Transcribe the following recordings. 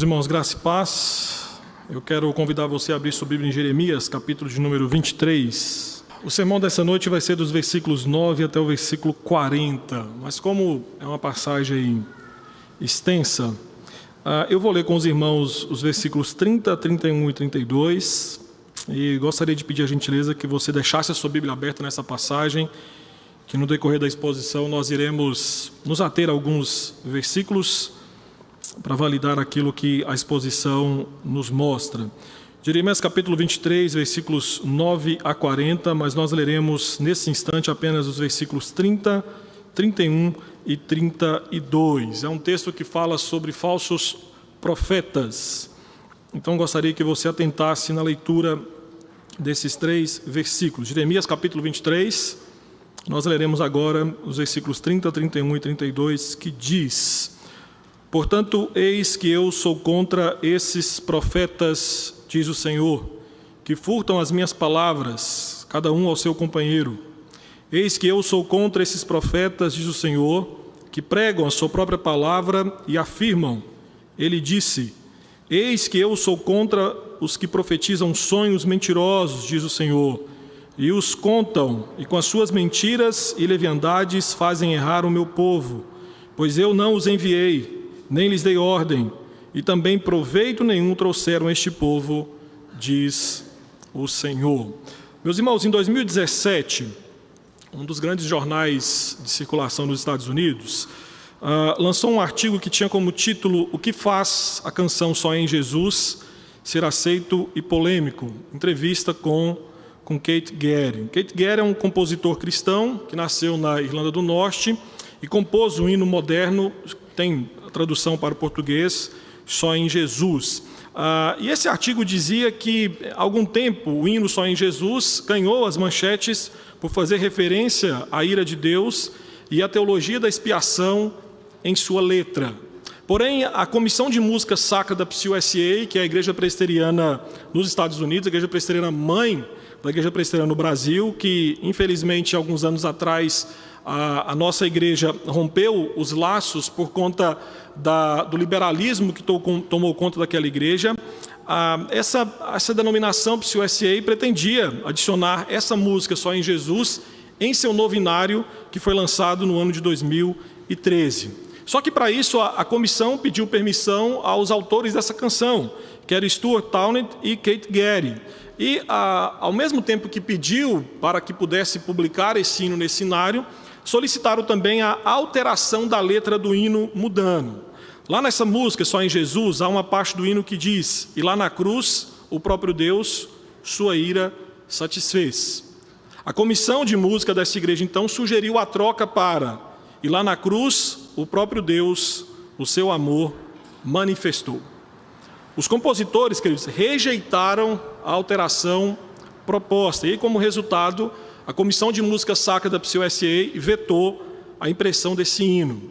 Meus irmãos, graça e paz. Eu quero convidar você a abrir sua Bíblia em Jeremias, capítulo de número 23. O sermão dessa noite vai ser dos versículos 9 até o versículo 40, mas como é uma passagem extensa, ah, eu vou ler com os irmãos os versículos 30, 31 e 32, e gostaria de pedir a gentileza que você deixasse a sua Bíblia aberta nessa passagem, que no decorrer da exposição nós iremos nos ater a alguns versículos para validar aquilo que a exposição nos mostra. Jeremias capítulo 23, versículos 9 a 40, mas nós leremos nesse instante apenas os versículos 30, 31 e 32. É um texto que fala sobre falsos profetas. Então gostaria que você atentasse na leitura desses três versículos. Jeremias capítulo 23, nós leremos agora os versículos 30, 31 e 32, que diz: Portanto, eis que eu sou contra esses profetas, diz o Senhor, que furtam as minhas palavras, cada um ao seu companheiro. Eis que eu sou contra esses profetas, diz o Senhor, que pregam a sua própria palavra e afirmam. Ele disse: Eis que eu sou contra os que profetizam sonhos mentirosos, diz o Senhor, e os contam, e com as suas mentiras e leviandades fazem errar o meu povo, pois eu não os enviei nem lhes dei ordem, e também proveito nenhum trouxeram este povo, diz o Senhor. Meus irmãos, em 2017, um dos grandes jornais de circulação nos Estados Unidos uh, lançou um artigo que tinha como título O que faz a canção Só em Jesus ser aceito e polêmico? Entrevista com, com Kate Gary. Kate Gary é um compositor cristão que nasceu na Irlanda do Norte e compôs um hino moderno, tem tradução para o português, só em Jesus. Ah, e esse artigo dizia que, há algum tempo, o hino Só em Jesus ganhou as manchetes por fazer referência à ira de Deus e à teologia da expiação em sua letra. Porém, a Comissão de Música Sacra da PCUSA, que é a Igreja Presbiteriana nos Estados Unidos, a Igreja Presbiteriana mãe da Igreja Presbiteriana no Brasil, que infelizmente alguns anos atrás a, a nossa igreja rompeu os laços por conta da, do liberalismo que to, tomou conta daquela igreja. Ah, essa, essa denominação PCUSA pretendia adicionar essa música só em Jesus em seu novinário que foi lançado no ano de 2013. Só que para isso a, a comissão pediu permissão aos autores dessa canção, que eram Stuart Townend e Kate Gary. E ao mesmo tempo que pediu para que pudesse publicar esse hino nesse cenário, solicitaram também a alteração da letra do hino mudando. Lá nessa música, só em Jesus, há uma parte do hino que diz: E lá na cruz, o próprio Deus, sua ira satisfez. A comissão de música dessa igreja então sugeriu a troca para: E lá na cruz, o próprio Deus, o seu amor manifestou. Os compositores, queridos, rejeitaram a alteração proposta, e como resultado, a Comissão de Música Sacra da PCUSA vetou a impressão desse hino.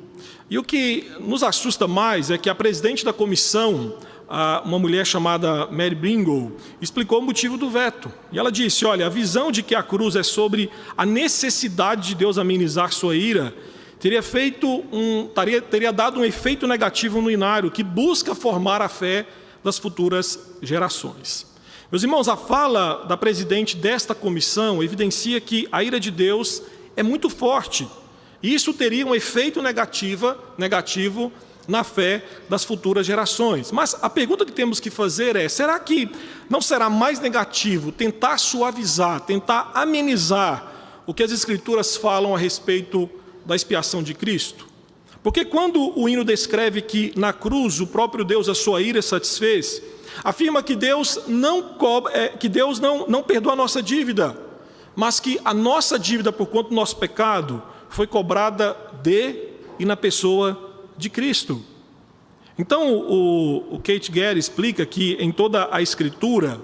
E o que nos assusta mais é que a presidente da comissão, uma mulher chamada Mary Bringle, explicou o motivo do veto. E ela disse: olha, a visão de que a cruz é sobre a necessidade de Deus amenizar sua ira teria feito um, teria, teria dado um efeito negativo no inário que busca formar a fé das futuras gerações. Meus irmãos, a fala da presidente desta comissão evidencia que a ira de Deus é muito forte. E isso teria um efeito negativa, negativo na fé das futuras gerações. Mas a pergunta que temos que fazer é: será que não será mais negativo tentar suavizar, tentar amenizar o que as Escrituras falam a respeito da expiação de Cristo? Porque quando o hino descreve que na cruz o próprio Deus a sua ira satisfez, afirma que Deus não cobra, é, que Deus não, não perdoa a nossa dívida, mas que a nossa dívida por conta do nosso pecado foi cobrada de e na pessoa de Cristo. Então, o, o Kate Gary explica que em toda a Escritura,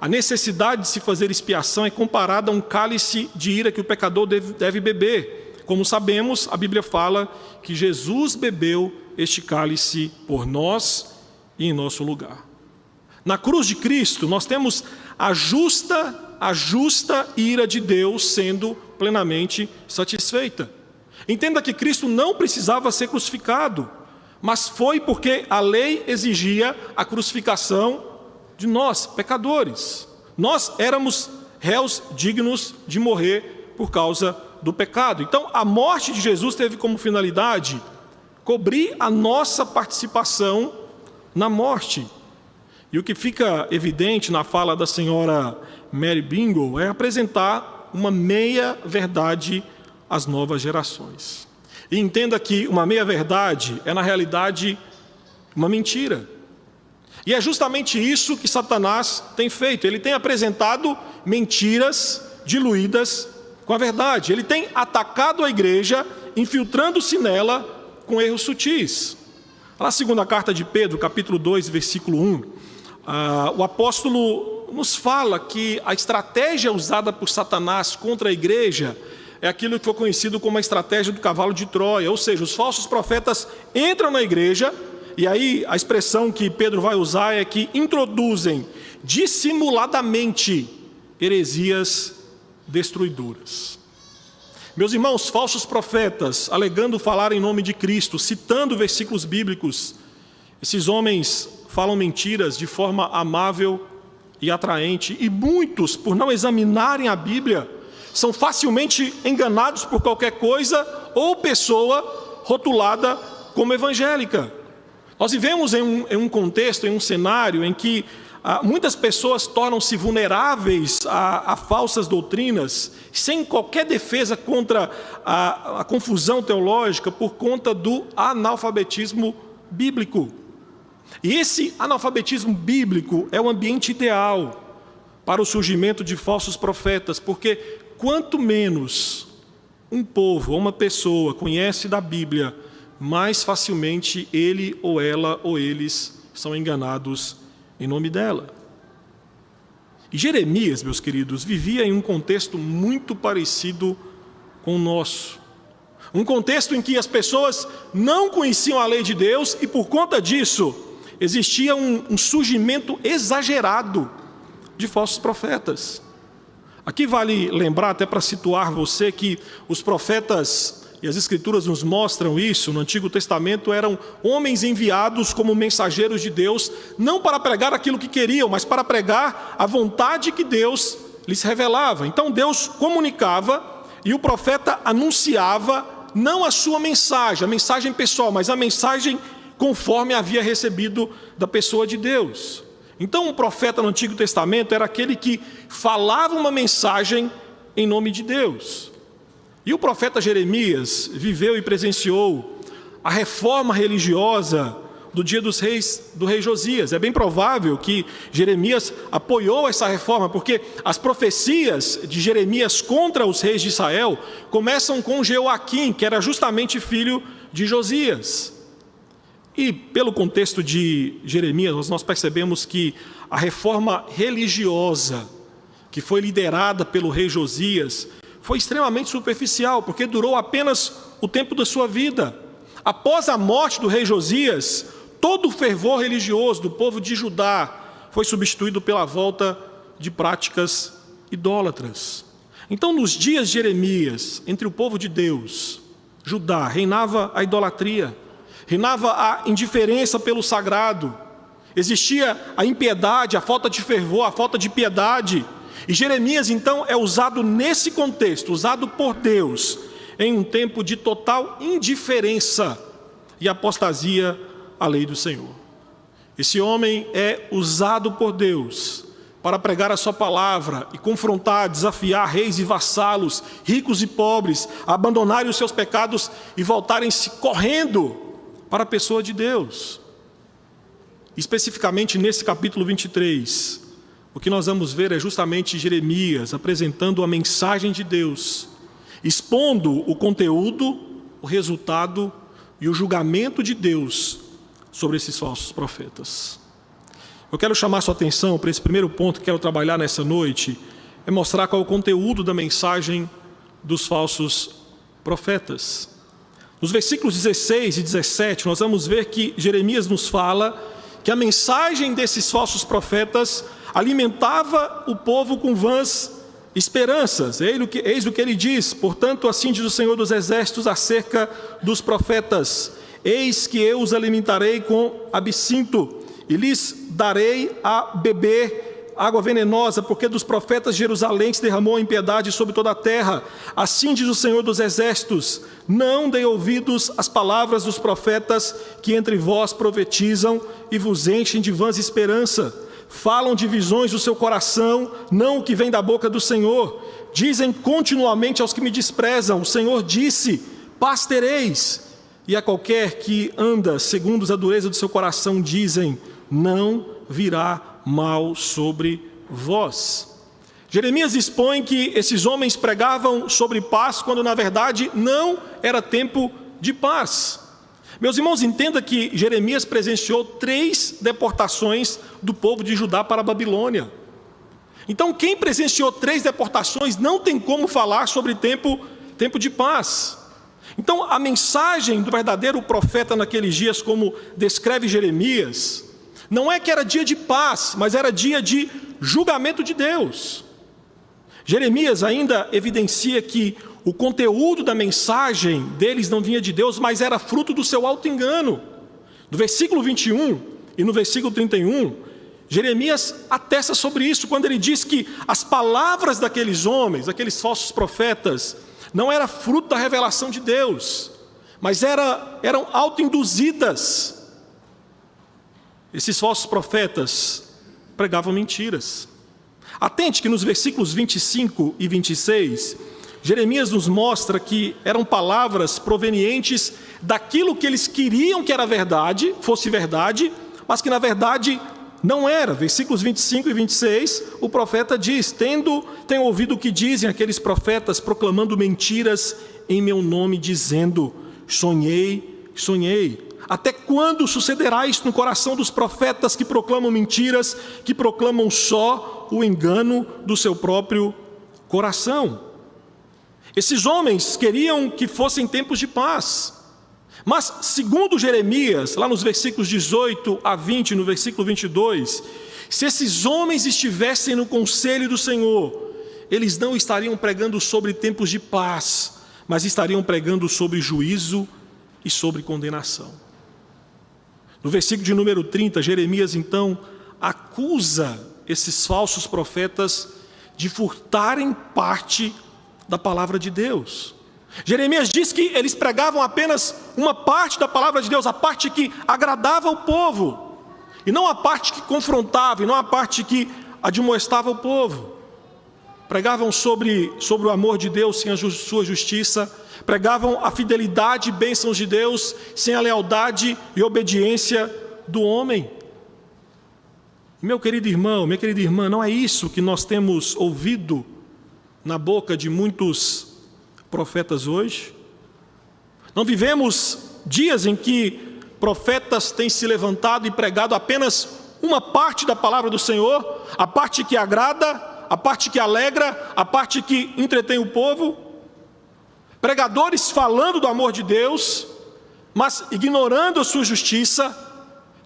a necessidade de se fazer expiação é comparada a um cálice de ira que o pecador deve, deve beber. Como sabemos, a Bíblia fala que Jesus bebeu este cálice por nós e em nosso lugar. Na cruz de Cristo, nós temos a justa, a justa ira de Deus sendo plenamente satisfeita. Entenda que Cristo não precisava ser crucificado, mas foi porque a lei exigia a crucificação de nós, pecadores. Nós éramos réus dignos de morrer por causa do pecado. Então, a morte de Jesus teve como finalidade cobrir a nossa participação na morte. E o que fica evidente na fala da senhora Mary Bingle é apresentar uma meia verdade às novas gerações. E entenda que uma meia verdade é na realidade uma mentira. E é justamente isso que Satanás tem feito. Ele tem apresentado mentiras diluídas com a verdade. Ele tem atacado a igreja, infiltrando-se nela com erros sutis. Na segunda carta de Pedro, capítulo 2, versículo 1, ah, o apóstolo nos fala que a estratégia usada por Satanás contra a igreja é aquilo que foi conhecido como a estratégia do cavalo de Troia, ou seja, os falsos profetas entram na igreja, e aí a expressão que Pedro vai usar é que introduzem dissimuladamente heresias destruidoras. Meus irmãos, falsos profetas, alegando falar em nome de Cristo, citando versículos bíblicos, esses homens falam mentiras de forma amável e atraente, e muitos, por não examinarem a Bíblia, são facilmente enganados por qualquer coisa ou pessoa rotulada como evangélica. Nós vivemos em um, em um contexto, em um cenário em que ah, muitas pessoas tornam-se vulneráveis a, a, falsas doutrinas, sem qualquer defesa contra a, a confusão teológica, por conta do analfabetismo bíblico. E esse analfabetismo bíblico é o ambiente ideal para o surgimento de falsos profetas, porque quanto menos um povo ou uma pessoa conhece da Bíblia, mais facilmente ele ou ela ou eles são enganados em nome dela. E Jeremias, meus queridos, vivia em um contexto muito parecido com o nosso. Um contexto em que as pessoas não conheciam a lei de Deus e, por conta disso, existia um, um surgimento exagerado de falsos profetas. Aqui vale lembrar, até para situar você, que os profetas e as Escrituras nos mostram isso, no Antigo Testamento eram homens enviados como mensageiros de Deus, não para pregar aquilo que queriam, mas para pregar a vontade que Deus lhes revelava. Então Deus comunicava e o profeta anunciava não a sua mensagem, a mensagem pessoal, mas a mensagem conforme havia recebido da pessoa de Deus. Então, um profeta no Antigo Testamento era aquele que falava uma mensagem em nome de Deus. E o profeta Jeremias viveu e presenciou a reforma religiosa do dia dos reis, do rei Josias. É bem provável que Jeremias apoiou essa reforma, porque as profecias de Jeremias contra os reis de Israel começam com Jeoaquim, que era justamente filho de Josias. E pelo contexto de Jeremias, nós percebemos que a reforma religiosa que foi liderada pelo rei Josias foi extremamente superficial, porque durou apenas o tempo da sua vida. Após a morte do rei Josias, todo o fervor religioso do povo de Judá foi substituído pela volta de práticas idólatras. Então, nos dias de Jeremias, entre o povo de Deus, Judá, reinava a idolatria reinava a indiferença pelo sagrado, existia a impiedade, a falta de fervor, a falta de piedade. E Jeremias, então, é usado nesse contexto, usado por Deus, em um tempo de total indiferença e apostasia à lei do Senhor. Esse homem é usado por Deus para pregar a sua palavra e confrontar, desafiar reis e vassalos, ricos e pobres, abandonarem os seus pecados e voltarem-se correndo para a pessoa de Deus. Especificamente nesse capítulo 23, o que nós vamos ver é justamente Jeremias apresentando a mensagem de Deus, expondo o conteúdo, o resultado e o julgamento de Deus sobre esses falsos profetas. Eu quero chamar sua atenção para esse primeiro ponto que quero trabalhar nessa noite, é mostrar qual é o conteúdo da mensagem dos falsos profetas. Nos versículos 16 e 17, nós vamos ver que Jeremias nos fala que a mensagem desses falsos profetas alimentava o povo com vãs esperanças. Eis o que, ele diz: portanto, assim diz o Senhor dos Exércitos acerca dos profetas: Eis que eu os alimentarei com absinto, e lhes darei a beber água venenosa, porque dos profetas de Jerusalém se derramou a impiedade sobre toda a terra. Assim diz o Senhor dos Exércitos: Não dei ouvidos às palavras dos profetas que entre vós profetizam e vos enchem de vãs esperança. Falam de visões do seu coração, não o que vem da boca do Senhor. Dizem continuamente aos que me desprezam: O Senhor disse: Paz tereis. E a qualquer que anda segundo a dureza do seu coração, dizem: Não virá mal sobre vós. Jeremias expõe que esses homens pregavam sobre paz quando na verdade não era tempo de paz. Meus irmãos, entenda que Jeremias presenciou três deportações do povo de Judá para a Babilônia. Então, quem presenciou três deportações não tem como falar sobre tempo, tempo de paz. Então, a mensagem do verdadeiro profeta naqueles dias, como descreve Jeremias, não é que era dia de paz, mas era dia de julgamento de Deus. Jeremias ainda evidencia que o conteúdo da mensagem deles não vinha de Deus, mas era fruto do seu alto engano. No versículo 21 e no versículo 31, Jeremias atesta sobre isso quando ele diz que as palavras daqueles homens, aqueles falsos profetas, não era fruto da revelação de Deus, mas era, eram autoinduzidas esses falsos profetas pregavam mentiras. Atente que nos versículos 25 e 26, Jeremias nos mostra que eram palavras provenientes daquilo que eles queriam que era verdade, fosse verdade, mas que na verdade não era. Versículos 25 e 26, o profeta diz: Tendo, tenho ouvido o que dizem aqueles profetas proclamando mentiras em meu nome, dizendo: Sonhei, sonhei. Até quando sucederá isto no coração dos profetas que proclamam mentiras, que proclamam só o engano do seu próprio coração? Esses homens queriam que fossem tempos de paz. Mas, segundo Jeremias, lá nos versículos 18 a 20, no versículo 22, se esses homens estivessem no conselho do Senhor, eles não estariam pregando sobre tempos de paz, mas estariam pregando sobre juízo e sobre condenação. No versículo de número 30, Jeremias então acusa esses falsos profetas de furtarem parte da palavra de Deus. Jeremias diz que eles pregavam apenas uma parte da palavra de Deus, a parte que agradava o povo, e não a parte que confrontava, e não a parte que admoestava o povo. Pregavam sobre, sobre o amor de Deus sem a sua justiça, pregavam a fidelidade e bênçãos de Deus sem a lealdade e obediência do homem. Meu querido irmão, minha querida irmã, não é isso que nós temos ouvido na boca de muitos profetas hoje? Não vivemos dias em que profetas têm se levantado e pregado apenas uma parte da palavra do Senhor, a parte que agrada, a parte que alegra, a parte que entretém o povo? Pregadores falando do amor de Deus, mas ignorando a sua justiça,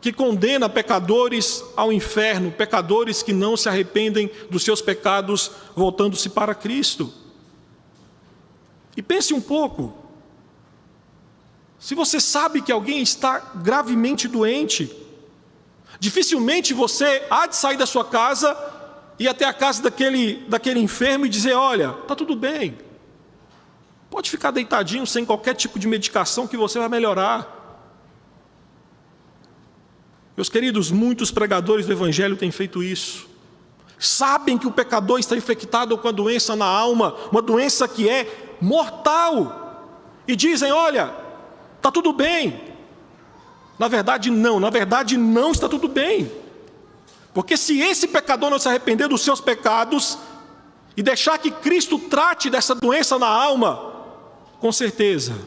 que condena pecadores ao inferno, pecadores que não se arrependem dos seus pecados, voltando-se para Cristo. E pense um pouco. Se você sabe que alguém está gravemente doente, dificilmente você há de sair da sua casa e até a casa daquele, daquele enfermo e dizer: Olha, está tudo bem, Pode ficar deitadinho sem qualquer tipo de medicação que você vai melhorar. Meus queridos, muitos pregadores do Evangelho têm feito isso. Sabem que o pecador está infectado com a doença na alma, uma doença que é mortal. E dizem: olha, está tudo bem. Na verdade, não, na verdade, não está tudo bem. Porque se esse pecador não se arrepender dos seus pecados e deixar que Cristo trate dessa doença na alma, com certeza,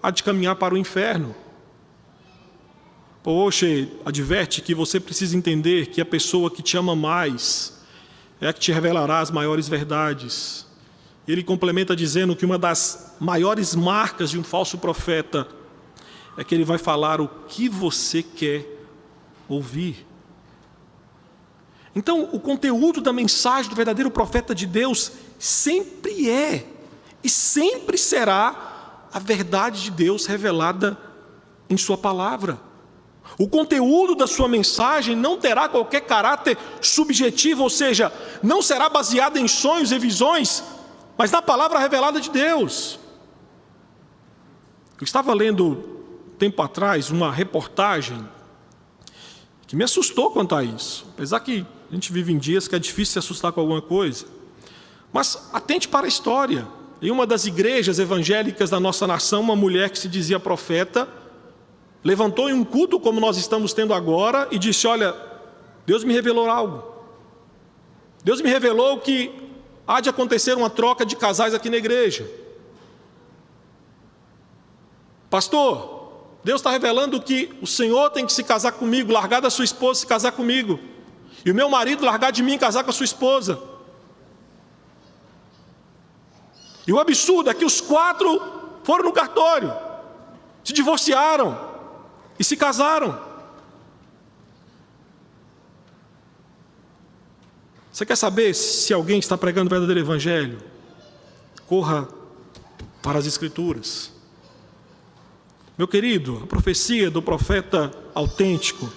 há de caminhar para o inferno. Poxa, adverte que você precisa entender que a pessoa que te ama mais é a que te revelará as maiores verdades. Ele complementa dizendo que uma das maiores marcas de um falso profeta é que ele vai falar o que você quer ouvir. Então, o conteúdo da mensagem do verdadeiro profeta de Deus sempre é e sempre será a verdade de Deus revelada em Sua palavra. O conteúdo da sua mensagem não terá qualquer caráter subjetivo, ou seja, não será baseado em sonhos e visões, mas na palavra revelada de Deus. Eu estava lendo tempo atrás uma reportagem que me assustou quanto a isso, apesar que a gente vive em dias que é difícil se assustar com alguma coisa. Mas atente para a história. Em uma das igrejas evangélicas da nossa nação, uma mulher que se dizia profeta levantou em um culto como nós estamos tendo agora e disse: Olha, Deus me revelou algo. Deus me revelou que há de acontecer uma troca de casais aqui na igreja. Pastor, Deus está revelando que o Senhor tem que se casar comigo, largar da sua esposa e se casar comigo. E o meu marido largar de mim e casar com a sua esposa. E o absurdo é que os quatro foram no cartório, se divorciaram e se casaram. Você quer saber se alguém está pregando o verdadeiro evangelho? Corra para as Escrituras. Meu querido, a profecia do profeta autêntico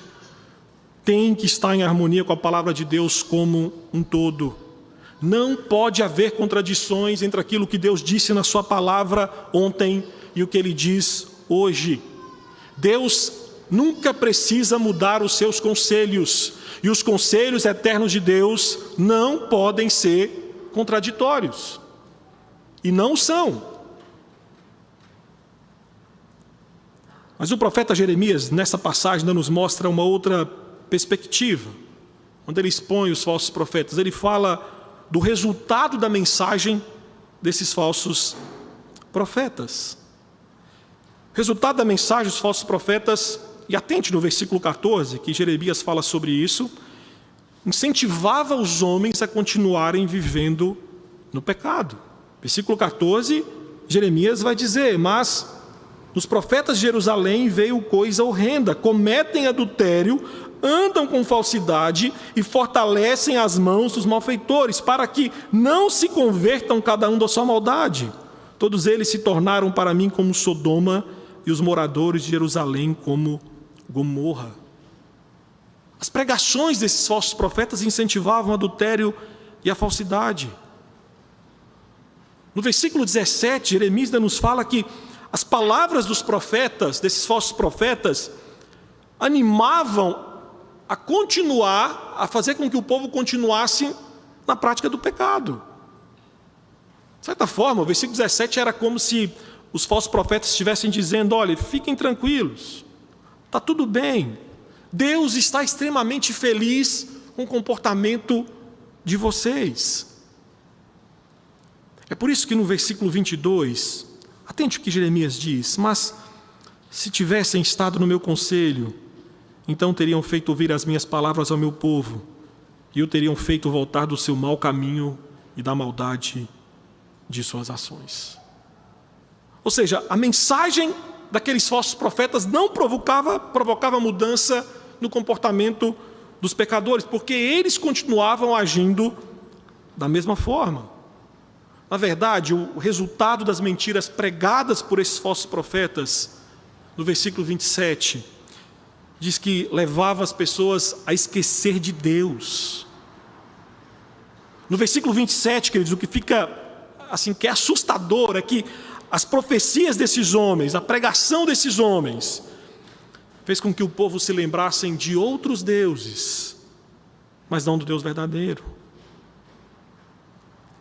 tem que estar em harmonia com a palavra de Deus como um todo. Não pode haver contradições entre aquilo que Deus disse na Sua palavra ontem e o que Ele diz hoje. Deus nunca precisa mudar os seus conselhos, e os conselhos eternos de Deus não podem ser contraditórios. E não são. Mas o profeta Jeremias, nessa passagem, nos mostra uma outra perspectiva, onde ele expõe os falsos profetas. Ele fala do resultado da mensagem desses falsos profetas. Resultado da mensagem dos falsos profetas, e atente no versículo 14, que Jeremias fala sobre isso, incentivava os homens a continuarem vivendo no pecado. Versículo 14, Jeremias vai dizer: Mas nos profetas de Jerusalém veio coisa horrenda, cometem adultério, andam com falsidade e fortalecem as mãos dos malfeitores, para que não se convertam cada um da sua maldade. Todos eles se tornaram para mim como Sodoma e os moradores de Jerusalém como Gomorra. As pregações desses falsos profetas incentivavam o adultério e a falsidade. No versículo 17, Jeremias nos fala que as palavras dos profetas, desses falsos profetas, animavam a continuar, a fazer com que o povo continuasse na prática do pecado. De certa forma, o versículo 17 era como se os falsos profetas estivessem dizendo: olha, fiquem tranquilos, está tudo bem. Deus está extremamente feliz com o comportamento de vocês. É por isso que no versículo 22, atente o que Jeremias diz: Mas se tivessem estado no meu conselho, então teriam feito ouvir as minhas palavras ao meu povo, e o teriam feito voltar do seu mau caminho e da maldade de suas ações. Ou seja, a mensagem daqueles falsos profetas não provocava, provocava mudança no comportamento dos pecadores, porque eles continuavam agindo da mesma forma. Na verdade, o resultado das mentiras pregadas por esses falsos profetas, no versículo 27, diz que levava as pessoas a esquecer de Deus. No versículo 27, queridos, o que fica assim que é assustador é que as profecias desses homens, a pregação desses homens, fez com que o povo se lembrassem de outros deuses, mas não do Deus verdadeiro.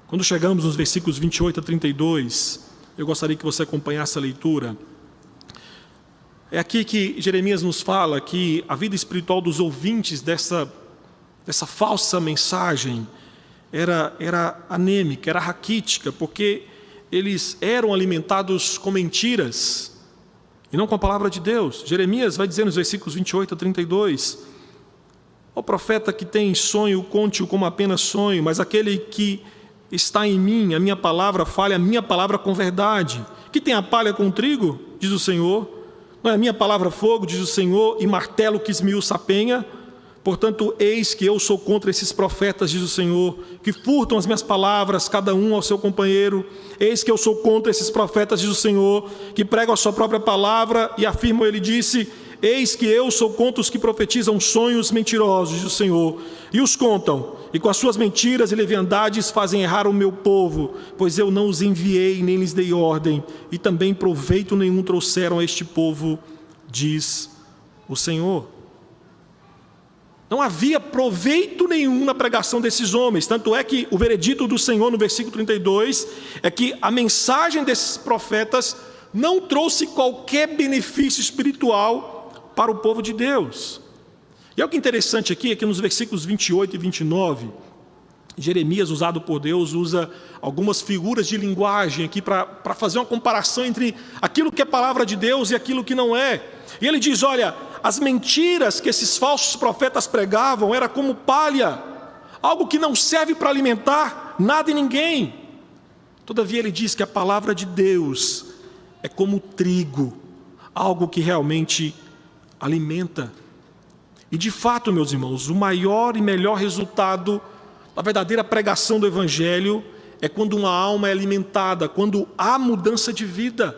Quando chegamos nos versículos 28 a 32, eu gostaria que você acompanhasse a leitura. É aqui que Jeremias nos fala que a vida espiritual dos ouvintes dessa, dessa falsa mensagem era, era anêmica, era raquítica, porque eles eram alimentados com mentiras e não com a palavra de Deus. Jeremias vai dizer nos versículos 28 a 32: O profeta que tem sonho, conte-o como apenas sonho, mas aquele que está em mim, a minha palavra, fale a minha palavra com verdade. Que tem a palha com trigo, diz o Senhor. Não é a minha palavra fogo, diz o Senhor, e martelo que esmiuça a penha Portanto, eis que eu sou contra esses profetas, diz o Senhor, que furtam as minhas palavras, cada um ao seu companheiro. Eis que eu sou contra esses profetas, diz o Senhor, que pregam a sua própria palavra e afirmam, ele disse: Eis que eu sou contra os que profetizam sonhos mentirosos, diz o Senhor, e os contam, e com as suas mentiras e leviandades fazem errar o meu povo, pois eu não os enviei nem lhes dei ordem, e também proveito nenhum trouxeram a este povo, diz o Senhor. Não havia proveito nenhum na pregação desses homens, tanto é que o veredito do Senhor no versículo 32 é que a mensagem desses profetas não trouxe qualquer benefício espiritual para o povo de Deus. E o que é interessante aqui é que nos versículos 28 e 29, Jeremias, usado por Deus, usa algumas figuras de linguagem aqui para fazer uma comparação entre aquilo que é palavra de Deus e aquilo que não é. E ele diz: olha, as mentiras que esses falsos profetas pregavam era como palha, algo que não serve para alimentar nada e ninguém. Todavia ele diz que a palavra de Deus é como trigo, algo que realmente alimenta. E de fato, meus irmãos, o maior e melhor resultado da verdadeira pregação do evangelho é quando uma alma é alimentada, quando há mudança de vida.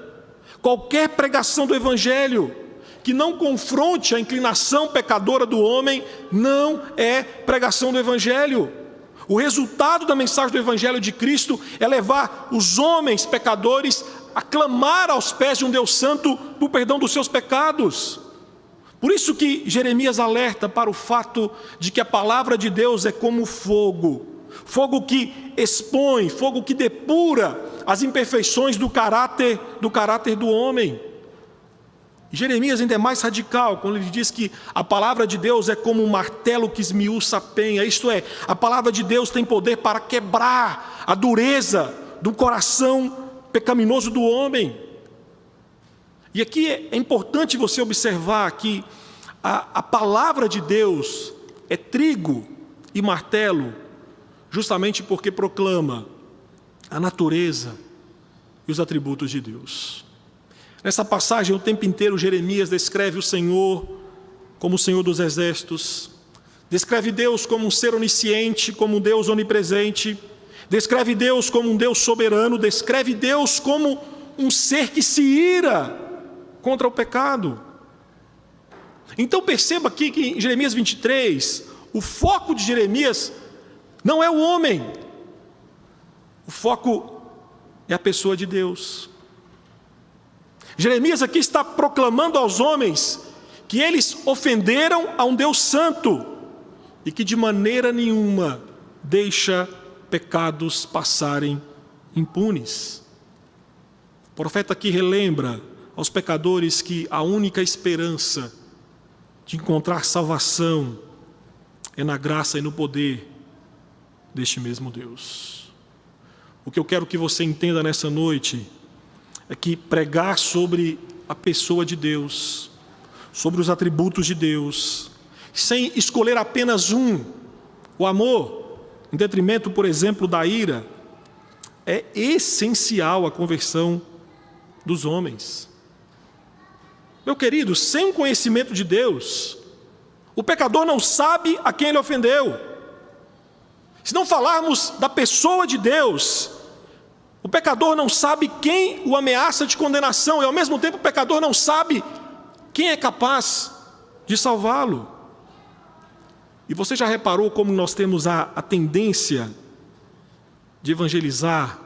Qualquer pregação do evangelho que não confronte a inclinação pecadora do homem, não é pregação do Evangelho. O resultado da mensagem do Evangelho de Cristo é levar os homens pecadores a clamar aos pés de um Deus Santo por perdão dos seus pecados. Por isso que Jeremias alerta para o fato de que a palavra de Deus é como fogo, fogo que expõe, fogo que depura as imperfeições do caráter do caráter do homem. Jeremias ainda é mais radical quando ele diz que a palavra de Deus é como um martelo que esmiuça a penha, isto é, a palavra de Deus tem poder para quebrar a dureza do coração pecaminoso do homem. E aqui é importante você observar que a, a palavra de Deus é trigo e martelo, justamente porque proclama a natureza e os atributos de Deus. Nessa passagem, o tempo inteiro, Jeremias descreve o Senhor como o Senhor dos exércitos, descreve Deus como um ser onisciente, como um Deus onipresente, descreve Deus como um Deus soberano, descreve Deus como um ser que se ira contra o pecado. Então perceba aqui que em Jeremias 23, o foco de Jeremias não é o homem, o foco é a pessoa de Deus. Jeremias aqui está proclamando aos homens que eles ofenderam a um Deus santo e que de maneira nenhuma deixa pecados passarem impunes. O profeta aqui relembra aos pecadores que a única esperança de encontrar salvação é na graça e no poder deste mesmo Deus. O que eu quero que você entenda nessa noite é que pregar sobre a pessoa de Deus, sobre os atributos de Deus, sem escolher apenas um, o amor, em detrimento, por exemplo, da ira, é essencial à conversão dos homens. Meu querido, sem conhecimento de Deus, o pecador não sabe a quem ele ofendeu. Se não falarmos da pessoa de Deus, o pecador não sabe quem o ameaça de condenação, e ao mesmo tempo o pecador não sabe quem é capaz de salvá-lo. E você já reparou como nós temos a, a tendência de evangelizar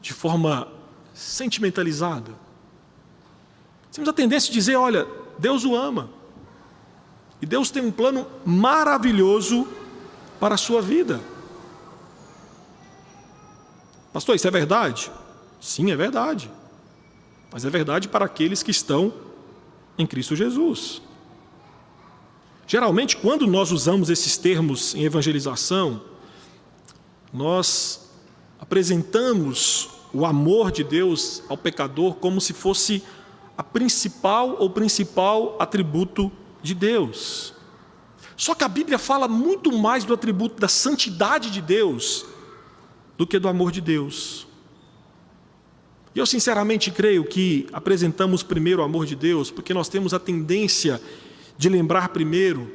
de forma sentimentalizada? Temos a tendência de dizer: olha, Deus o ama, e Deus tem um plano maravilhoso para a sua vida. Pastor, isso é verdade? Sim, é verdade. Mas é verdade para aqueles que estão em Cristo Jesus. Geralmente, quando nós usamos esses termos em evangelização, nós apresentamos o amor de Deus ao pecador como se fosse a principal ou principal atributo de Deus. Só que a Bíblia fala muito mais do atributo da santidade de Deus do que do amor de Deus. E eu sinceramente creio que apresentamos primeiro o amor de Deus, porque nós temos a tendência de lembrar primeiro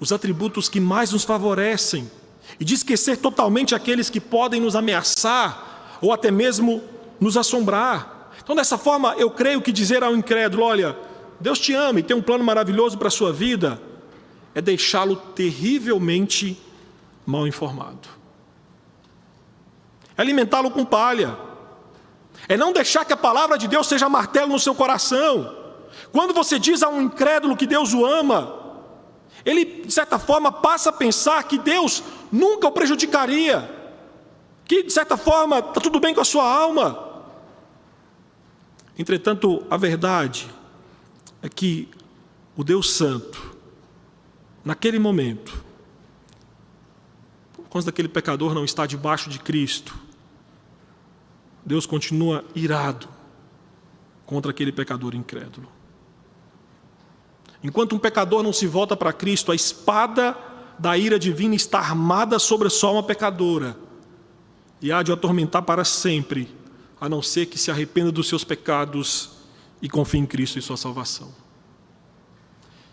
os atributos que mais nos favorecem e de esquecer totalmente aqueles que podem nos ameaçar ou até mesmo nos assombrar. Então, dessa forma, eu creio que dizer ao incrédulo: olha, Deus te ama e tem um plano maravilhoso para a sua vida, é deixá-lo terrivelmente mal informado. É alimentá-lo com palha. É não deixar que a palavra de Deus seja martelo no seu coração. Quando você diz a um incrédulo que Deus o ama, ele, de certa forma, passa a pensar que Deus nunca o prejudicaria, que, de certa forma, está tudo bem com a sua alma. Entretanto, a verdade é que o Deus Santo, naquele momento, quando aquele pecador não está debaixo de Cristo, Deus continua irado contra aquele pecador incrédulo. Enquanto um pecador não se volta para Cristo, a espada da ira divina está armada sobre a sua alma pecadora e há de atormentar para sempre, a não ser que se arrependa dos seus pecados e confie em Cristo e sua salvação.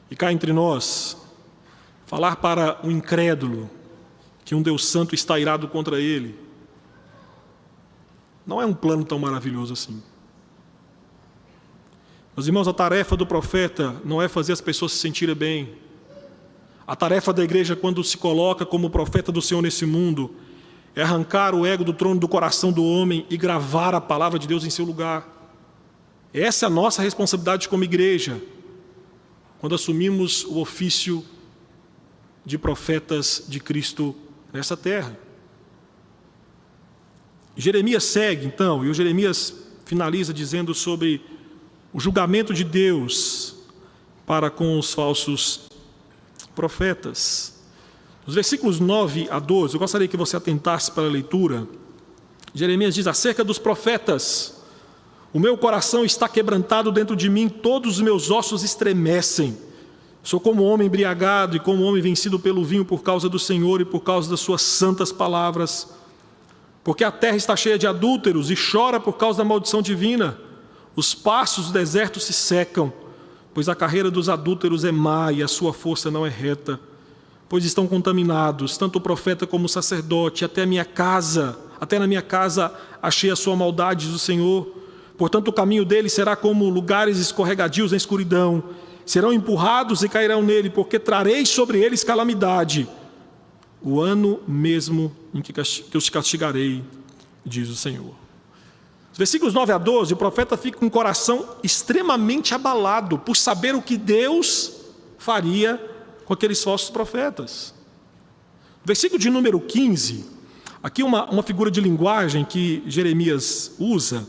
E cá entre nós, falar para o incrédulo que um Deus Santo está irado contra ele, não é um plano tão maravilhoso assim. Meus irmãos, a tarefa do profeta não é fazer as pessoas se sentirem bem. A tarefa da igreja, quando se coloca como profeta do Senhor nesse mundo, é arrancar o ego do trono do coração do homem e gravar a palavra de Deus em seu lugar. Essa é a nossa responsabilidade como igreja, quando assumimos o ofício de profetas de Cristo nessa terra. Jeremias segue, então, e o Jeremias finaliza dizendo sobre o julgamento de Deus para com os falsos profetas. Nos versículos 9 a 12, eu gostaria que você atentasse para a leitura. Jeremias diz: acerca dos profetas, o meu coração está quebrantado dentro de mim, todos os meus ossos estremecem. Sou como homem embriagado e como homem vencido pelo vinho por causa do Senhor e por causa das suas santas palavras. Porque a terra está cheia de adúlteros e chora por causa da maldição divina. Os passos do deserto se secam, pois a carreira dos adúlteros é má e a sua força não é reta. Pois estão contaminados, tanto o profeta como o sacerdote, até a minha casa, até na minha casa achei a sua maldade do Senhor. Portanto, o caminho deles será como lugares escorregadios na escuridão. Serão empurrados e cairão nele, porque trarei sobre eles calamidade. O ano mesmo em que os castigarei, diz o Senhor. Versículos 9 a 12, o profeta fica com o coração extremamente abalado por saber o que Deus faria com aqueles falsos profetas. Versículo de número 15, aqui uma, uma figura de linguagem que Jeremias usa,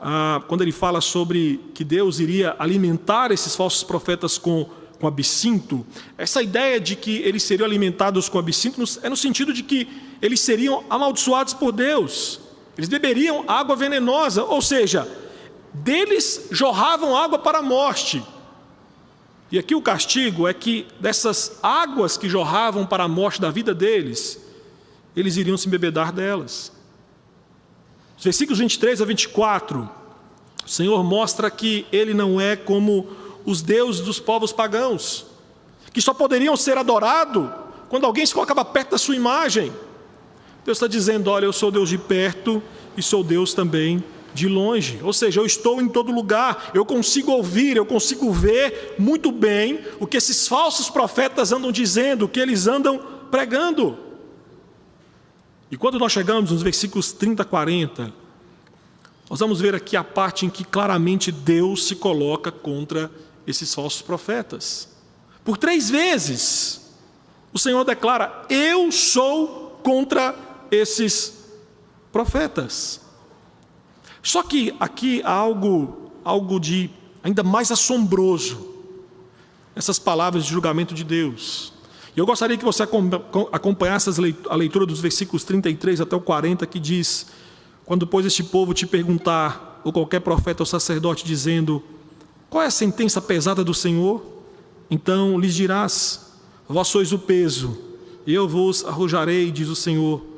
ah, quando ele fala sobre que Deus iria alimentar esses falsos profetas com, com absinto, essa ideia de que eles seriam alimentados com absinto é no sentido de que eles seriam amaldiçoados por Deus. Eles beberiam água venenosa, ou seja, deles jorravam água para a morte. E aqui o castigo é que dessas águas que jorravam para a morte da vida deles, eles iriam se embebedar delas. Os versículos 23 a 24, o Senhor mostra que ele não é como os deuses dos povos pagãos, que só poderiam ser adorados quando alguém se colocava perto da sua imagem. Deus está dizendo: olha, eu sou Deus de perto e sou Deus também de longe. Ou seja, eu estou em todo lugar, eu consigo ouvir, eu consigo ver muito bem o que esses falsos profetas andam dizendo, o que eles andam pregando. E quando nós chegamos nos versículos 30 a 40, nós vamos ver aqui a parte em que claramente Deus se coloca contra esses falsos profetas. Por três vezes, o Senhor declara: Eu sou contra esses profetas. Só que aqui há algo, algo de ainda mais assombroso essas palavras de julgamento de Deus. E eu gostaria que você acompanhasse a leitura dos versículos 33 até o 40, que diz: Quando, pois, este povo te perguntar, ou qualquer profeta ou sacerdote, dizendo: Qual é a sentença pesada do Senhor? Então lhes dirás: Vós sois o peso, eu vos arrojarei, diz o Senhor.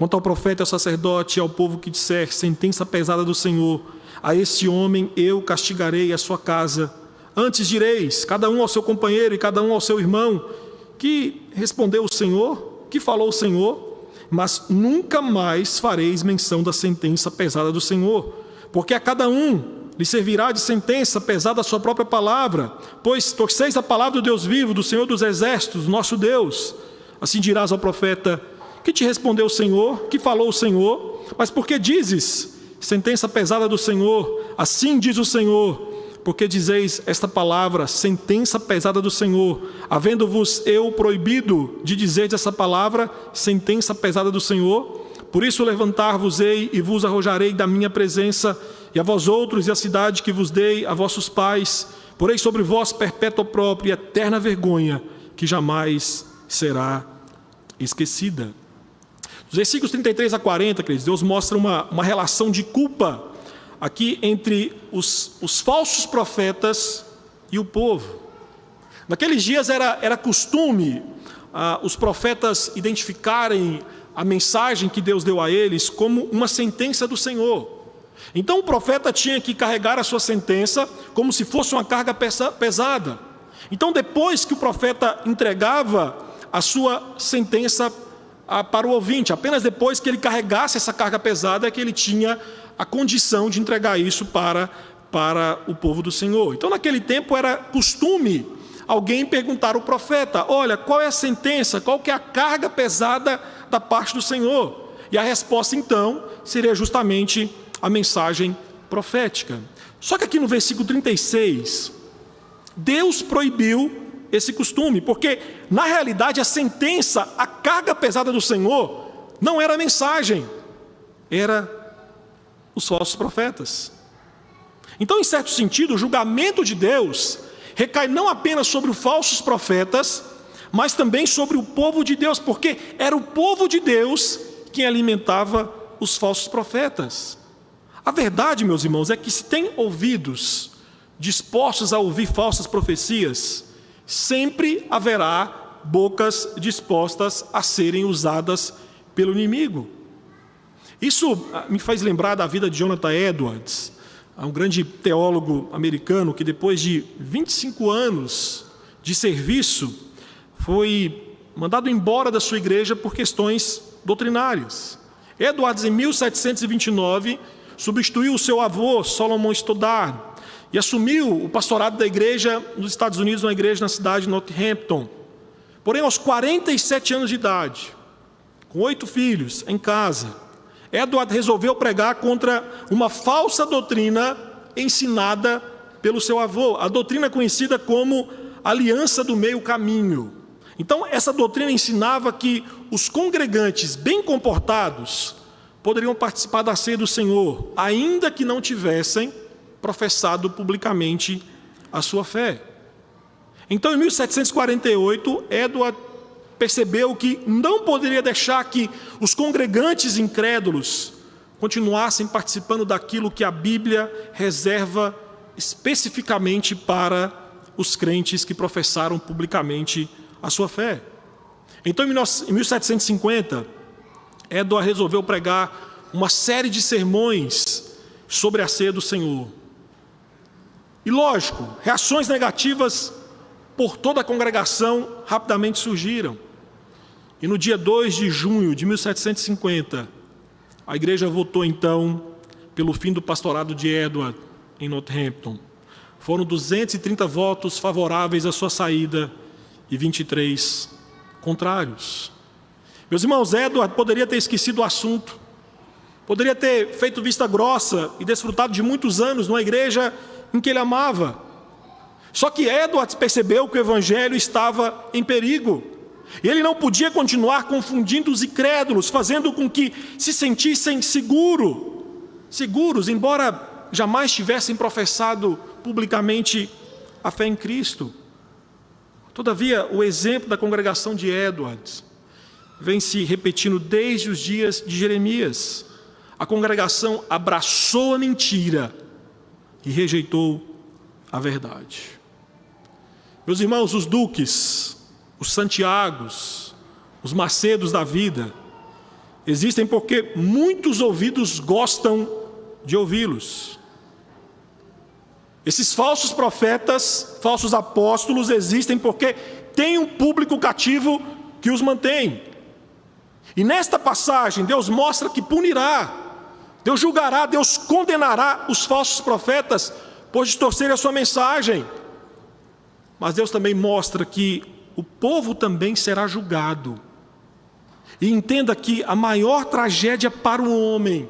Quanto ao profeta e ao sacerdote e ao povo que disser sentença pesada do Senhor, a esse homem eu castigarei a sua casa. Antes direis, cada um ao seu companheiro e cada um ao seu irmão, que respondeu o Senhor, que falou o Senhor, mas nunca mais fareis menção da sentença pesada do Senhor, porque a cada um lhe servirá de sentença pesada a sua própria palavra, pois torceis a palavra do Deus vivo, do Senhor dos exércitos, nosso Deus. Assim dirás ao profeta: Que te respondeu o Senhor? Que falou o Senhor? Mas por que dizes sentença pesada do Senhor? Assim diz o Senhor: porque dizeis esta palavra, sentença pesada do Senhor, havendo-vos eu proibido de dizer essa palavra, sentença pesada do Senhor? Por isso levantar-vos-ei e vos arrojarei da minha presença, e a vós outros e a cidade que vos dei, a vossos pais, porei sobre vós perpétua própria e eterna vergonha, que jamais será esquecida. Nos versículos 33 a 40, queridos, Deus mostra uma, uma relação de culpa aqui entre os, os falsos profetas e o povo. Naqueles dias era, era costume ah, os profetas identificarem a mensagem que Deus deu a eles como uma sentença do Senhor. Então o profeta tinha que carregar a sua sentença como se fosse uma carga pesada. Então, depois que o profeta entregava a sua sentença para o ouvinte, apenas depois que ele carregasse essa carga pesada é que ele tinha a condição de entregar isso para, para o povo do Senhor. Então, naquele tempo era costume alguém perguntar ao profeta: Olha, qual é a sentença, qual que é a carga pesada da parte do Senhor? E a resposta, então, seria justamente a mensagem profética. Só que aqui no versículo 36, Deus proibiu esse costume, porque na realidade a sentença, a carga pesada do Senhor, não era a mensagem, era os falsos profetas. Então, em certo sentido, o julgamento de Deus recai não apenas sobre os falsos profetas, mas também sobre o povo de Deus, porque era o povo de Deus quem alimentava os falsos profetas. A verdade, meus irmãos, é que se tem ouvidos dispostos a ouvir falsas profecias, sempre haverá bocas dispostas a serem usadas pelo inimigo. Isso ah, me faz lembrar da vida de Jonathan Edwards, um grande teólogo americano que, depois de 25 anos de serviço, foi mandado embora da sua igreja por questões doutrinárias. Edwards, em 1729, substituiu o seu avô, Solomon Stoddard, e assumiu o pastorado da igreja nos Estados Unidos, uma igreja na cidade de Northampton. Porém, aos 47 anos de idade, com oito filhos em casa, Edward resolveu pregar contra uma falsa doutrina ensinada pelo seu avô, a doutrina conhecida como aliança do meio caminho. Então, essa doutrina ensinava que os congregantes bem comportados poderiam participar da ceia do Senhor, ainda que não tivessem professado publicamente a sua fé. Então, em 1748, Edward percebeu que não poderia deixar que os congregantes incrédulos continuassem participando daquilo que a Bíblia reserva especificamente para os crentes que professaram publicamente a sua fé. Então, em 1750, Edward resolveu pregar uma série de sermões sobre a ceia do Senhor. E lógico, reações negativas por toda a congregação rapidamente surgiram. E no dia 2 de junho de 1750, a igreja votou então pelo fim do pastorado de Edward em Northampton. Foram 230 votos favoráveis à sua saída e 23 contrários. Meus irmãos, Edward poderia ter esquecido o assunto, poderia ter feito vista grossa e desfrutado de muitos anos numa igreja em que ele amava. Só que Edward percebeu que o evangelho estava em perigo. E ele não podia continuar confundindo os incrédulos, fazendo com que se sentissem seguro, seguros, embora jamais tivessem professado publicamente a fé em Cristo. Todavia, o exemplo da congregação de Edwards vem se repetindo desde os dias de Jeremias. A congregação abraçou a mentira e rejeitou a verdade. Meus irmãos, os duques, os Santiagos, os Macedos da vida, existem porque muitos ouvidos gostam de ouvi-los. Esses falsos profetas, falsos apóstolos existem porque tem um público cativo que os mantém. E nesta passagem, Deus mostra que punirá, Deus julgará, Deus condenará os falsos profetas por distorcerem a sua mensagem. Mas Deus também mostra que o povo também será julgado. E entenda que a maior tragédia para o homem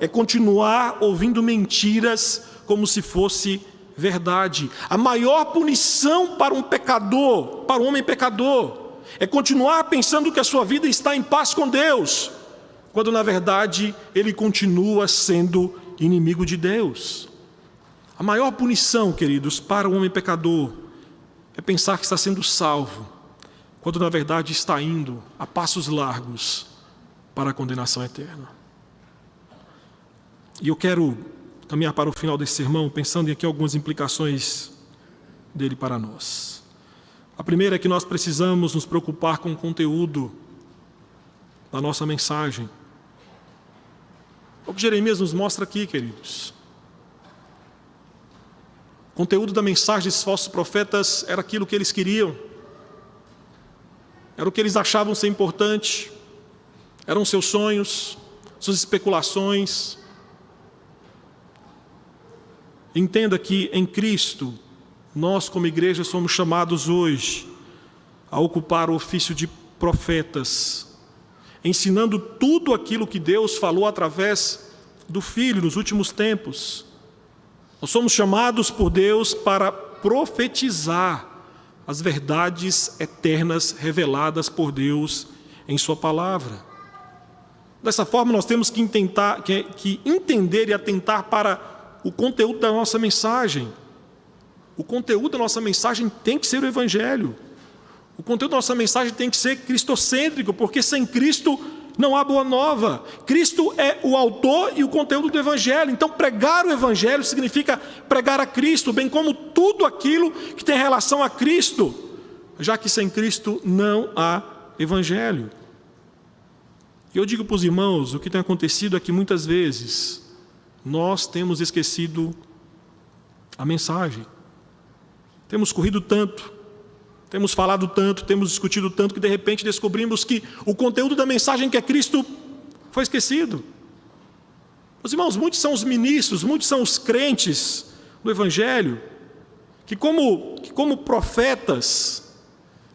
é continuar ouvindo mentiras como se fosse verdade. A maior punição para um pecador, para um homem pecador, é continuar pensando que a sua vida está em paz com Deus, quando na verdade ele continua sendo inimigo de Deus. A maior punição, queridos, para o homem pecador é pensar que está sendo salvo, quando na verdade está indo a passos largos para a condenação eterna. E eu quero caminhar para o final desse sermão pensando em aqui algumas implicações dele para nós. A primeira é que nós precisamos nos preocupar com o conteúdo da nossa mensagem. O que Jeremias nos mostra aqui, queridos. O conteúdo da mensagem desses falsos profetas era aquilo que eles queriam, era o que eles achavam ser importante, eram seus sonhos, suas especulações. Entenda que em Cristo nós, como igreja, somos chamados hoje a ocupar o ofício de profetas, ensinando tudo aquilo que Deus falou através do Filho nos últimos tempos. Nós somos chamados por Deus para profetizar as verdades eternas reveladas por Deus em Sua palavra. Dessa forma, nós temos que, tentar, que, que entender e atentar para o conteúdo da nossa mensagem. O conteúdo da nossa mensagem tem que ser o Evangelho. O conteúdo da nossa mensagem tem que ser cristocêntrico, porque sem Cristo não há boa nova. Cristo é o autor e o conteúdo do Evangelho. Então, pregar o Evangelho significa pregar a Cristo, bem como tudo aquilo que tem relação a Cristo, já que sem Cristo não há Evangelho. E eu digo para os irmãos: o que tem acontecido é que muitas vezes nós temos esquecido a mensagem. Temos corrido tanto, temos falado tanto, temos discutido tanto, que de repente descobrimos que o conteúdo da mensagem que é Cristo foi esquecido. Os irmãos, muitos são os ministros, muitos são os crentes do Evangelho, que como, que como profetas,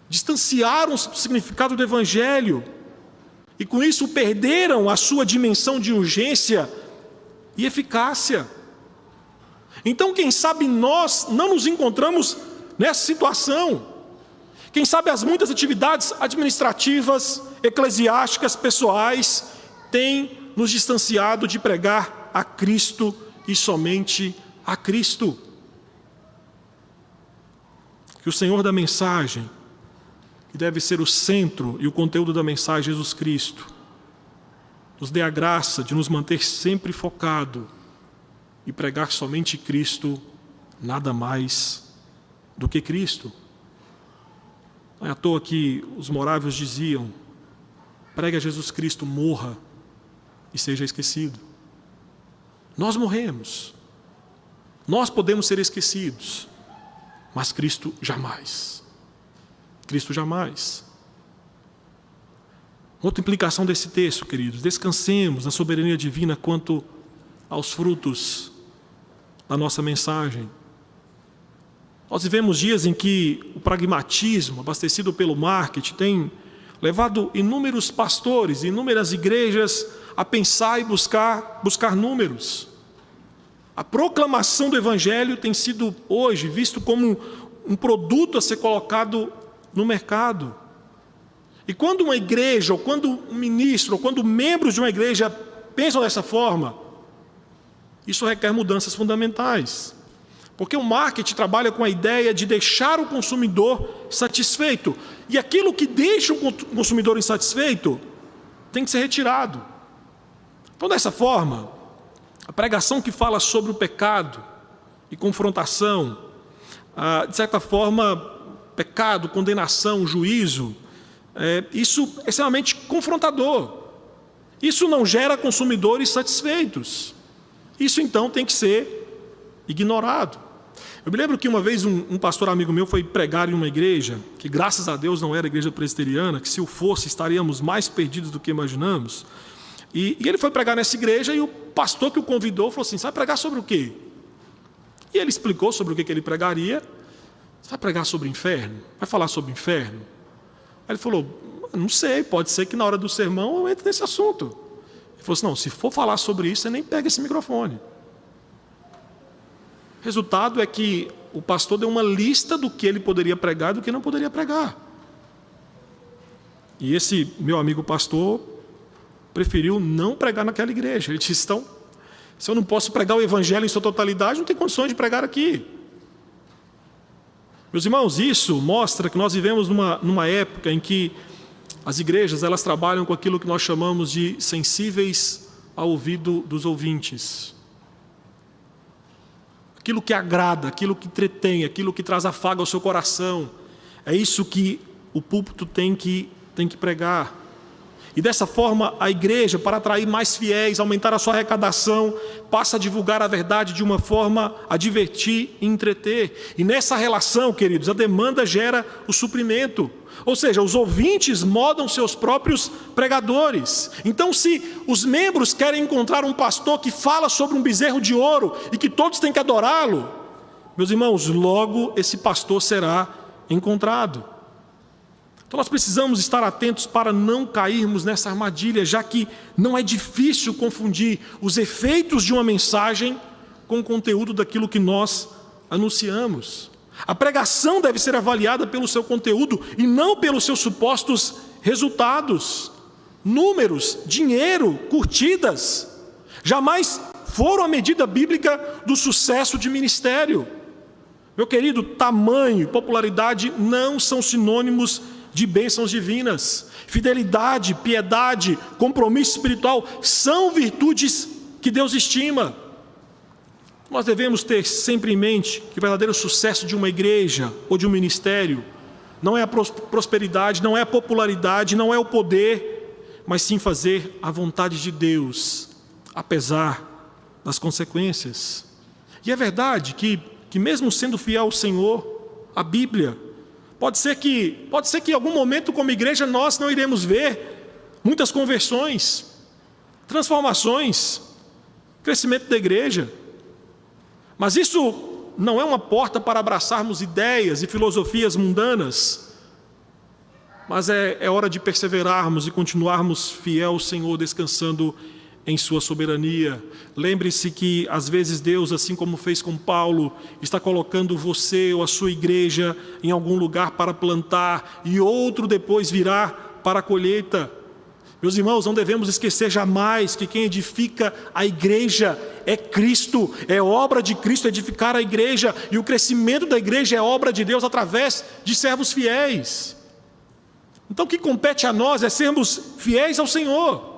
distanciaram-se do significado do Evangelho, e com isso perderam a sua dimensão de urgência e eficácia. Então, quem sabe nós não nos encontramos nessa situação. Quem sabe as muitas atividades administrativas, eclesiásticas, pessoais, têm nos distanciado de pregar a Cristo e somente a Cristo. Que o Senhor da mensagem, que deve ser o centro e o conteúdo da mensagem Jesus Cristo, nos dê a graça de nos manter sempre focado e pregar somente Cristo, nada mais do que Cristo. Não é à toa que os moráveis diziam: pregue a Jesus Cristo, morra e seja esquecido. Nós morremos, nós podemos ser esquecidos, mas Cristo jamais. Cristo jamais. Outra implicação desse texto, queridos, descansemos na soberania divina quanto aos frutos da nossa mensagem. Nós vivemos dias em que o pragmatismo, abastecido pelo marketing, tem levado inúmeros pastores, inúmeras igrejas a pensar e buscar, buscar números. A proclamação do Evangelho tem sido hoje visto como um produto a ser colocado no mercado. E quando uma igreja, ou quando um ministro, ou quando membros de uma igreja pensam dessa forma, isso requer mudanças fundamentais. Porque o marketing trabalha com a ideia de deixar o consumidor satisfeito. E aquilo que deixa o consumidor insatisfeito tem que ser retirado. Então, dessa forma, a pregação que fala sobre o pecado e confrontação, de certa forma, pecado, condenação, juízo, é, isso é extremamente confrontador. Isso não gera consumidores satisfeitos. Isso então tem que ser ignorado. Eu me lembro que uma vez um, um, pastor amigo meu foi pregar em uma igreja, que graças a Deus não era igreja presbiteriana, que se o fosse estaríamos mais perdidos do que imaginamos. E, e ele foi pregar nessa igreja e o pastor que o convidou falou assim: Você vai pregar sobre o quê? E ele explicou sobre o que, que ele pregaria. Você vai pregar sobre o inferno? Vai falar sobre o inferno? Aí ele falou: Não sei, pode ser que na hora do sermão eu entre nesse assunto. Ele falou assim: Não, se for falar sobre isso, você nem pega esse microfone. Resultado é que o pastor deu uma lista do que ele poderia pregar e do que não poderia pregar. E esse meu amigo pastor preferiu não pregar naquela igreja. Ele disse: então, se eu não posso pregar o evangelho em sua totalidade, não tem condições de pregar aqui. Meus irmãos, isso mostra que nós vivemos numa, numa época em que as igrejas elas trabalham com aquilo que nós chamamos de sensíveis ao ouvido dos ouvintes aquilo que agrada, aquilo que entretém, aquilo que traz afago ao seu coração. É isso que o púlpito tem que, tem que pregar. E dessa forma, a igreja, para atrair mais fiéis, aumentar a sua arrecadação, passa a divulgar a verdade de uma forma a divertir e entreter. E nessa relação, queridos, a demanda gera o suprimento. Ou seja, os ouvintes modam seus próprios pregadores. Então, se os membros querem encontrar um pastor que fala sobre um bezerro de ouro e que todos têm que adorá-lo, meus irmãos, logo esse pastor será encontrado. Então, nós precisamos estar atentos para não cairmos nessa armadilha, já que não é difícil confundir os efeitos de uma mensagem com o conteúdo daquilo que nós anunciamos. A pregação deve ser avaliada pelo seu conteúdo e não pelos seus supostos resultados, números, dinheiro, curtidas. Jamais foram a medida bíblica do sucesso de ministério. Meu querido, tamanho e popularidade não são sinônimos de bênçãos divinas. Fidelidade, piedade, compromisso espiritual são virtudes que Deus estima. Nós devemos ter sempre em mente que o verdadeiro sucesso de uma igreja ou de um ministério não é a prosperidade, não é a popularidade, não é o poder, mas sim fazer a vontade de Deus, apesar das consequências. E é verdade que, que mesmo sendo fiel ao Senhor, a Bíblia, pode ser que, pode ser que em algum momento como igreja nós não iremos ver muitas conversões, transformações, crescimento da igreja. Mas isso não é uma porta para abraçarmos ideias e filosofias mundanas, mas é, é hora de perseverarmos e continuarmos fiel ao Senhor, descansando em Sua soberania. Lembre-se que, às vezes, Deus, assim como fez com Paulo, está colocando você ou a sua igreja em algum lugar para plantar e outro depois virá para a colheita. Meus irmãos, não devemos esquecer jamais que quem edifica a igreja é Cristo, é obra de Cristo edificar a igreja, e o crescimento da igreja é obra de Deus através de servos fiéis. Então o que compete a nós é sermos fiéis ao Senhor,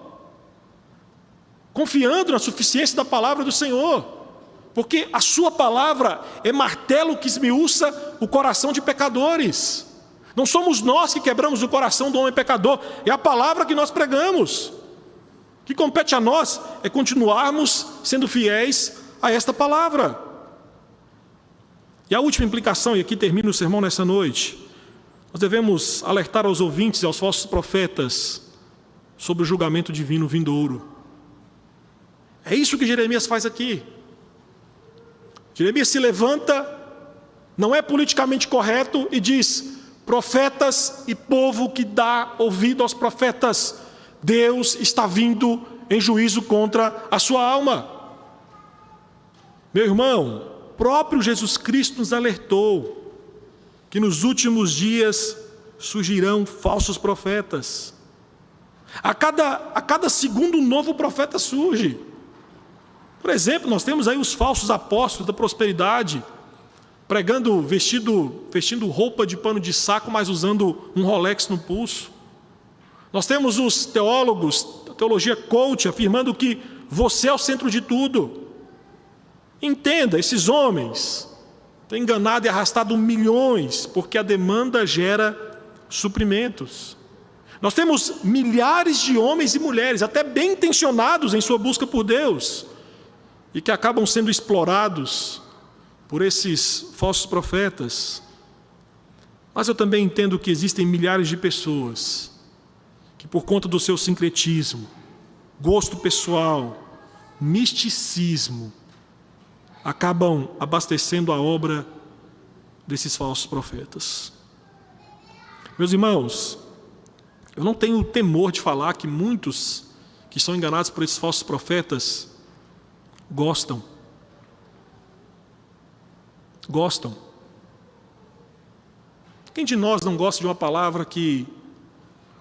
confiando na suficiência da palavra do Senhor, porque a Sua palavra é martelo que esmiuça o coração de pecadores. Não somos nós que quebramos o coração do homem pecador, é a palavra que nós pregamos. O que compete a nós é continuarmos sendo fiéis a esta palavra. E a última implicação, e aqui termina o sermão nessa noite, nós devemos alertar aos ouvintes e aos falsos profetas sobre o julgamento divino vindouro. É isso que Jeremias faz aqui. Jeremias se levanta, não é politicamente correto, e diz: profetas e povo que dá ouvido aos profetas. Deus está vindo em juízo contra a sua alma. Meu irmão, próprio Jesus Cristo nos alertou que nos últimos dias surgirão falsos profetas. A cada, a cada segundo, um novo profeta surge. Por exemplo, nós temos aí os falsos apóstolos da prosperidade pregando, vestido, vestindo roupa de pano de saco, mas usando um Rolex no pulso. Nós temos os teólogos, a teologia coach, afirmando que você é o centro de tudo. Entenda, esses homens têm enganado e arrastado milhões, porque a demanda gera suprimentos. Nós temos milhares de homens e mulheres, até bem intencionados em sua busca por Deus, e que acabam sendo explorados por esses falsos profetas, mas eu também entendo que existem milhares de pessoas que, por conta do seu sincretismo, gosto pessoal, misticismo, acabam abastecendo a obra desses falsos profetas. Meus irmãos, eu não tenho temor de falar que muitos que são enganados por esses falsos profetas gostam. Gostam. Quem de nós não gosta de uma palavra que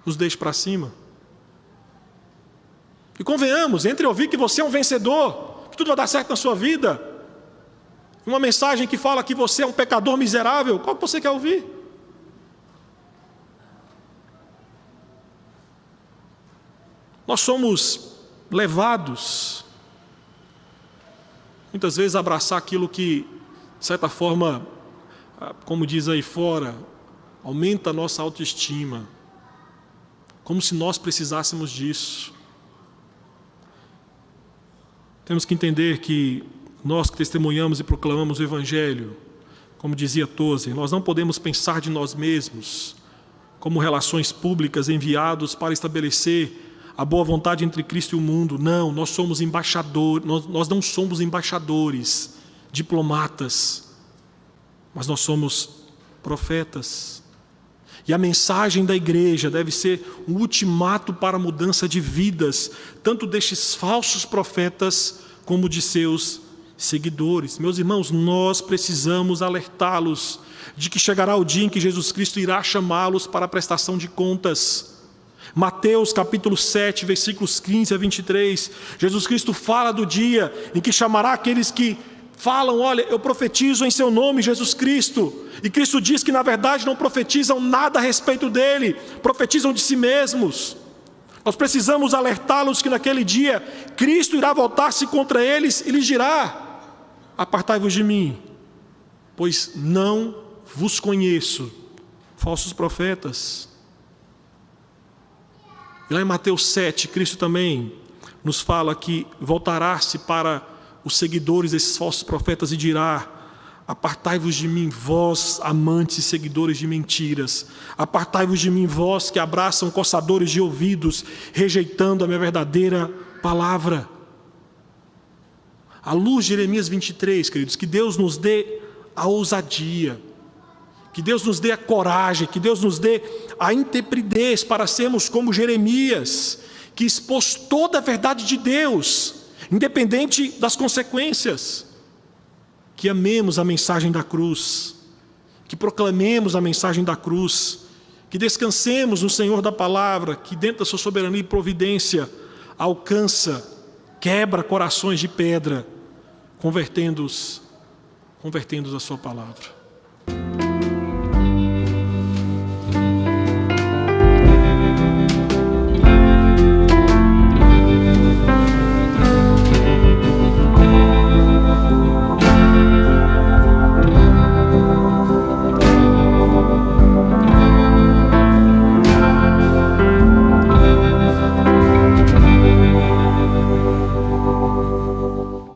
nos deixe para cima? E convenhamos, entre ouvir que você é um vencedor, que tudo vai dar certo na sua vida, e uma mensagem que fala que você é um pecador miserável, qual que você quer ouvir? Nós somos levados, muitas vezes, abraçar aquilo que, de certa forma, como diz aí fora, aumenta a nossa autoestima, como se nós precisássemos disso. Temos que entender que nós que testemunhamos e proclamamos o Evangelho, como dizia Tozer, nós não podemos pensar de nós mesmos como relações públicas enviados para estabelecer a boa vontade entre Cristo e o mundo. Não, nós somos embaixadores, nós, nós não somos embaixadores, diplomatas, mas nós somos profetas. E a mensagem da igreja deve ser um ultimato para a mudança de vidas, tanto destes falsos profetas como de seus seguidores. Meus irmãos, nós precisamos alertá-los de que chegará o dia em que Jesus Cristo irá chamá-los para a prestação de contas. Mateus capítulo 7, versículos 15 a 23, Jesus Cristo fala do dia em que chamará aqueles que falam: Olha, eu profetizo em seu nome, Jesus Cristo. E Cristo diz que na verdade não profetizam nada a respeito dele, profetizam de si mesmos. Nós precisamos alertá-los que naquele dia Cristo irá voltar-se contra eles e lhes dirá: Apartai-vos de mim, pois não vos conheço, falsos profetas. E lá em Mateus 7, Cristo também nos fala que voltará-se para os seguidores desses falsos profetas e dirá: Apartai-vos de mim, vós, amantes e seguidores de mentiras. Apartai-vos de mim, vós que abraçam coçadores de ouvidos, rejeitando a minha verdadeira palavra. A luz de Jeremias 23, queridos, que Deus nos dê a ousadia, que Deus nos dê a coragem, que Deus nos dê a intrepidez para sermos como Jeremias, que expôs toda a verdade de Deus, independente das consequências. Que amemos a mensagem da cruz, que proclamemos a mensagem da cruz, que descansemos no Senhor da palavra, que dentro da sua soberania e providência alcança, quebra corações de pedra, convertendo-os, convertendo-os à sua palavra.